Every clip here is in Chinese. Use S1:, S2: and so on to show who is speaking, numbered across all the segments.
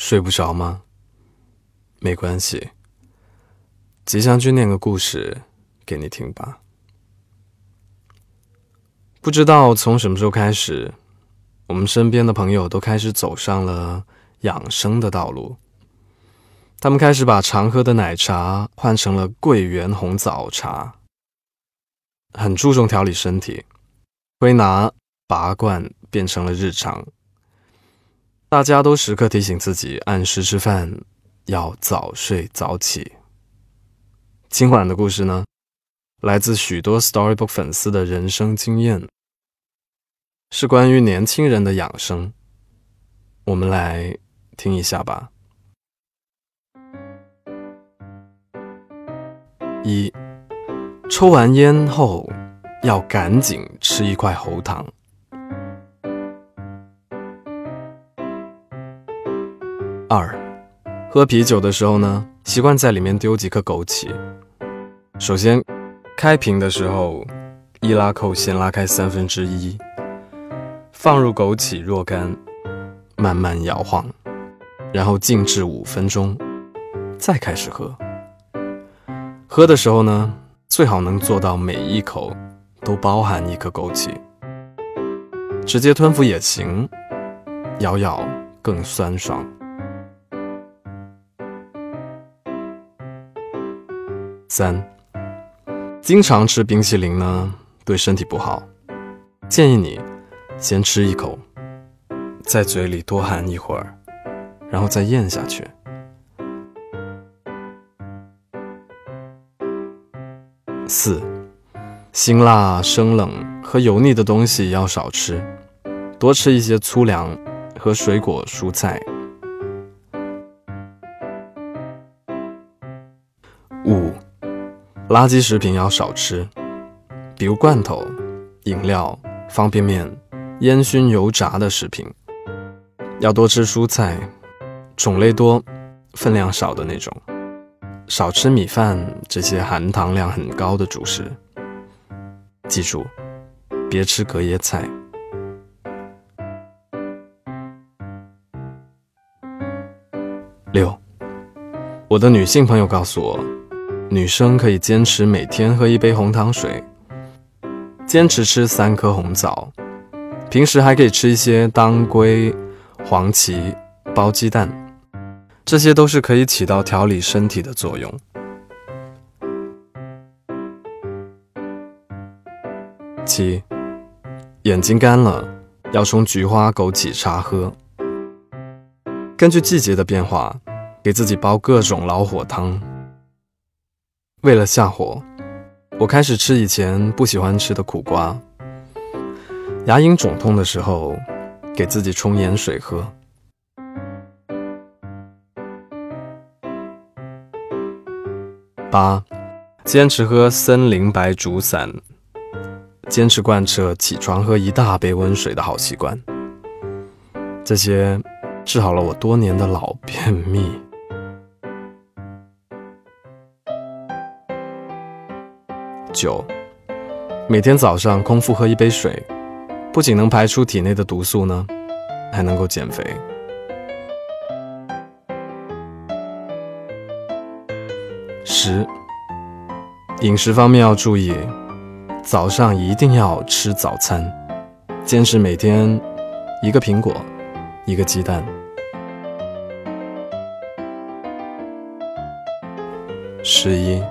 S1: 睡不着吗？没关系，吉祥君念个故事给你听吧。不知道从什么时候开始，我们身边的朋友都开始走上了养生的道路。他们开始把常喝的奶茶换成了桂圆红枣茶，很注重调理身体，推拿拔罐变成了日常。大家都时刻提醒自己按时吃饭，要早睡早起。今晚的故事呢，来自许多 Storybook 粉丝的人生经验，是关于年轻人的养生。我们来听一下吧。一，抽完烟后要赶紧吃一块喉糖。二，喝啤酒的时候呢，习惯在里面丢几颗枸杞。首先，开瓶的时候，易拉扣先拉开三分之一，放入枸杞若干，慢慢摇晃，然后静置五分钟，再开始喝。喝的时候呢，最好能做到每一口都包含一颗枸杞，直接吞服也行，咬咬更酸爽。三，经常吃冰淇淋呢，对身体不好，建议你先吃一口，在嘴里多含一会儿，然后再咽下去。四，辛辣、生冷和油腻的东西要少吃，多吃一些粗粮和水果蔬菜。垃圾食品要少吃，比如罐头、饮料、方便面、烟熏油炸的食品，要多吃蔬菜，种类多、分量少的那种。少吃米饭这些含糖量很高的主食。记住，别吃隔夜菜。六，我的女性朋友告诉我，女生可以坚持每天喝一杯红糖水，坚持吃三颗红枣，平时还可以吃一些当归、黄芪、包鸡蛋。这些都是可以起到调理身体的作用。七，眼睛干了，要冲菊花枸杞茶喝。根据季节的变化，给自己煲各种老火汤。为了下火，我开始吃以前不喜欢吃的苦瓜。牙龈肿痛的时候，给自己冲盐水喝。八，坚持喝森林白术散，坚持贯彻起床喝一大杯温水的好习惯。这些治好了我多年的老便秘。九，每天早上空腹喝一杯水，不仅能排出体内的毒素呢，还能够减肥。十，饮食方面要注意，早上一定要吃早餐，坚持每天一个苹果，一个鸡蛋。十一，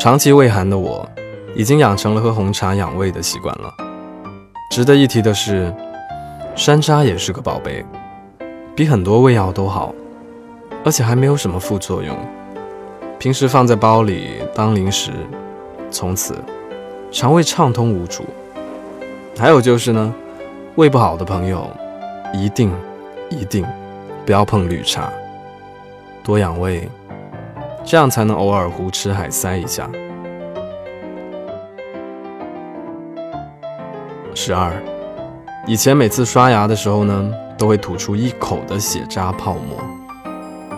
S1: 长期胃寒的我，已经养成了喝红茶养胃的习惯了。值得一提的是，山楂也是个宝贝，比很多胃药都好，而且还没有什么副作用。平时放在包里当零食，从此肠胃畅通无阻。还有就是呢，胃不好的朋友，一定一定不要碰绿茶，多养胃，这样才能偶尔胡吃海塞一下。十二，以前每次刷牙的时候呢，都会吐出一口的血渣泡沫，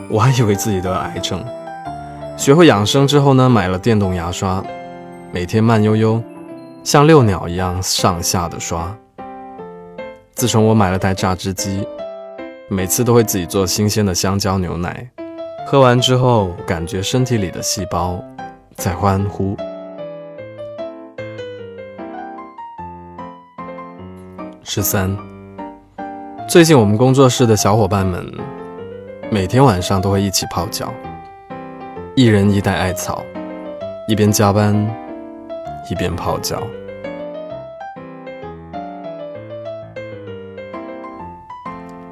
S1: 我还以为自己得癌症。学会养生之后呢，买了电动牙刷，每天慢悠悠，像遛鸟一样上下的刷。自从我买了台榨汁机，每次都会自己做新鲜的香蕉牛奶，喝完之后感觉身体里的细胞在欢呼。十三，最近我们工作室的小伙伴们每天晚上都会一起泡脚，一人一袋艾草，一边加班一边泡脚。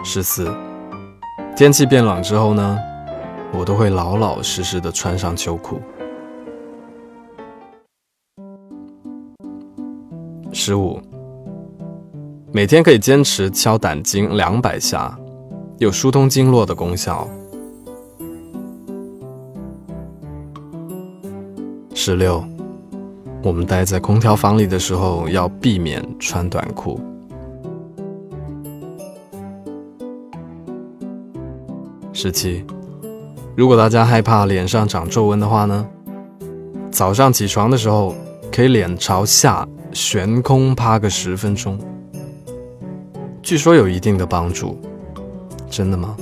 S1: 十四，天气变冷之后呢，我都会老老实实的穿上秋裤。十五，每天可以坚持敲胆经两百下，有疏通经络的功效。十六，我们待在空调房里的时候要避免穿短裤。十七，如果大家害怕脸上长皱纹的话呢，早上起床的时候可以脸朝下悬空趴个十分钟，据说有一定的帮助，真的吗？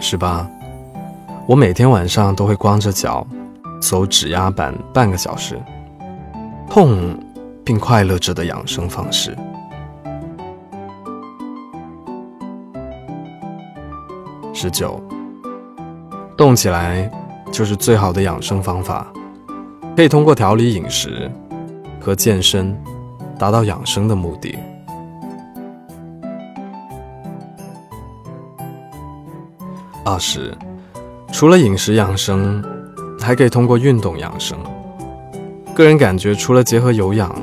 S1: 十八，我每天晚上都会光着脚走指压板半个小时，痛并快乐着的养生方式。十九，动起来就是最好的养生方法，可以通过调理饮食和健身达到养生的目的。二十，除了饮食养生，还可以通过运动养生。个人感觉，除了结合有氧、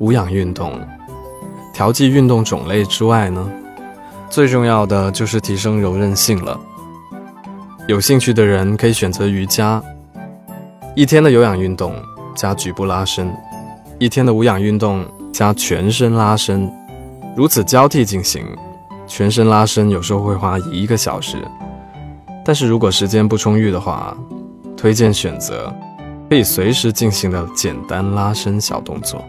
S1: 无氧运动，调剂运动种类之外呢？最重要的就是提升柔韧性了。有兴趣的人可以选择瑜伽，一天的有氧运动加局部拉伸，一天的无氧运动加全身拉伸，如此交替进行。全身拉伸有时候会花一个小时，但是如果时间不充裕的话，推荐选择可以随时进行的简单拉伸小动作。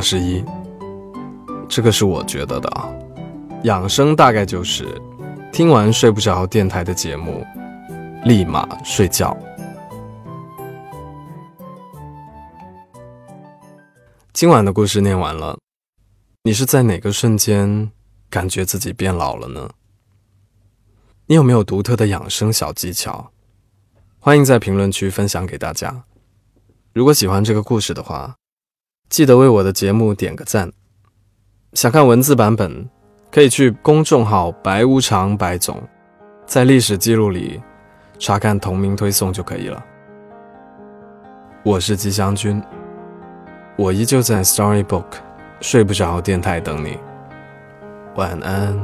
S1: 二十一，这个是我觉得的啊。养生大概就是听完睡不着电台的节目，立马睡觉。今晚的故事念完了，你是在哪个瞬间感觉自己变老了呢？你有没有独特的养生小技巧？欢迎在评论区分享给大家。如果喜欢这个故事的话，记得为我的节目点个赞。想看文字版本，可以去公众号“白无常白总”，在历史记录里查看同名推送就可以了。我是吉祥君，我依旧在 Storybook 睡不着电台等你。晚安。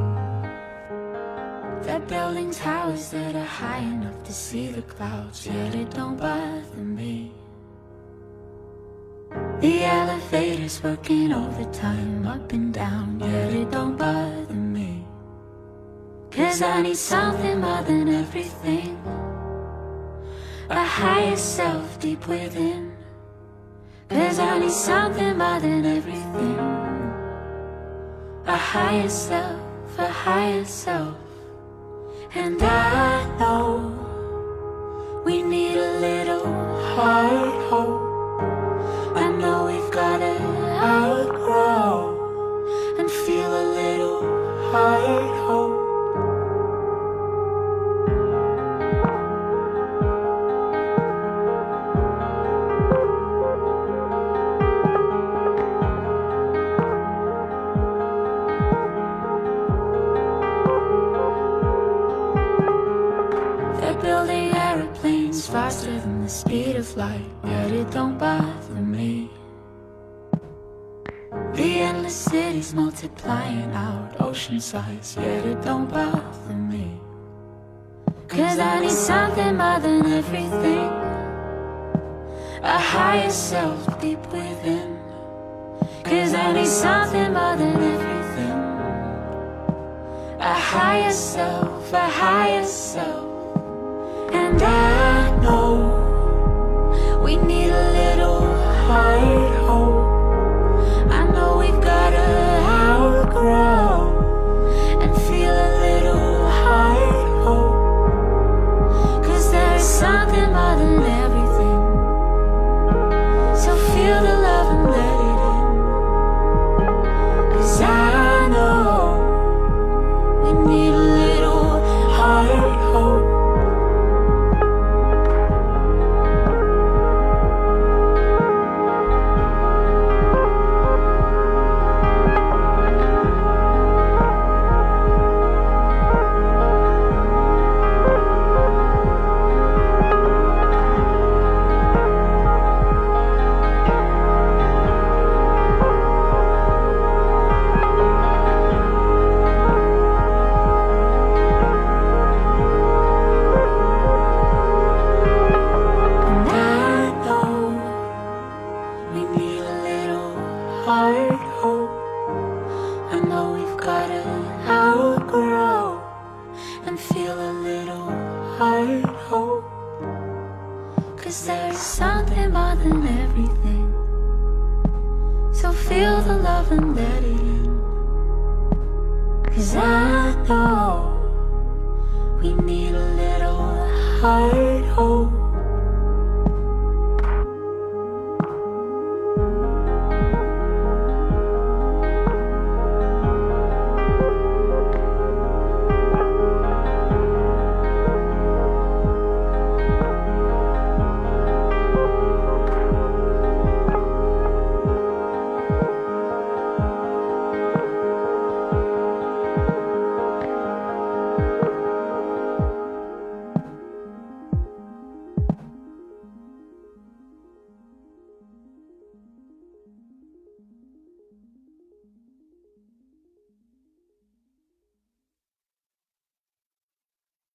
S1: The elevator's working overtime up and down, yet it don't bother me. Cause I need something more than everything. A higher self deep within. Cause I need something more than everything. A higher self, a higher self. And I know we need a little hard hope. Building aeroplanes faster than the speed of light, cities multiplying out ocean size, yet it don't bother me. Cause I need something more than everything. A higher self deep within. Cause I need something more than everything. A higher self, a higher self. And I
S2: heart hope. I know we've gotta outgrow and feel a little hard hope. Cause there's something more than everything. So feel the love and let it in. Cause I know we need a little hard hope.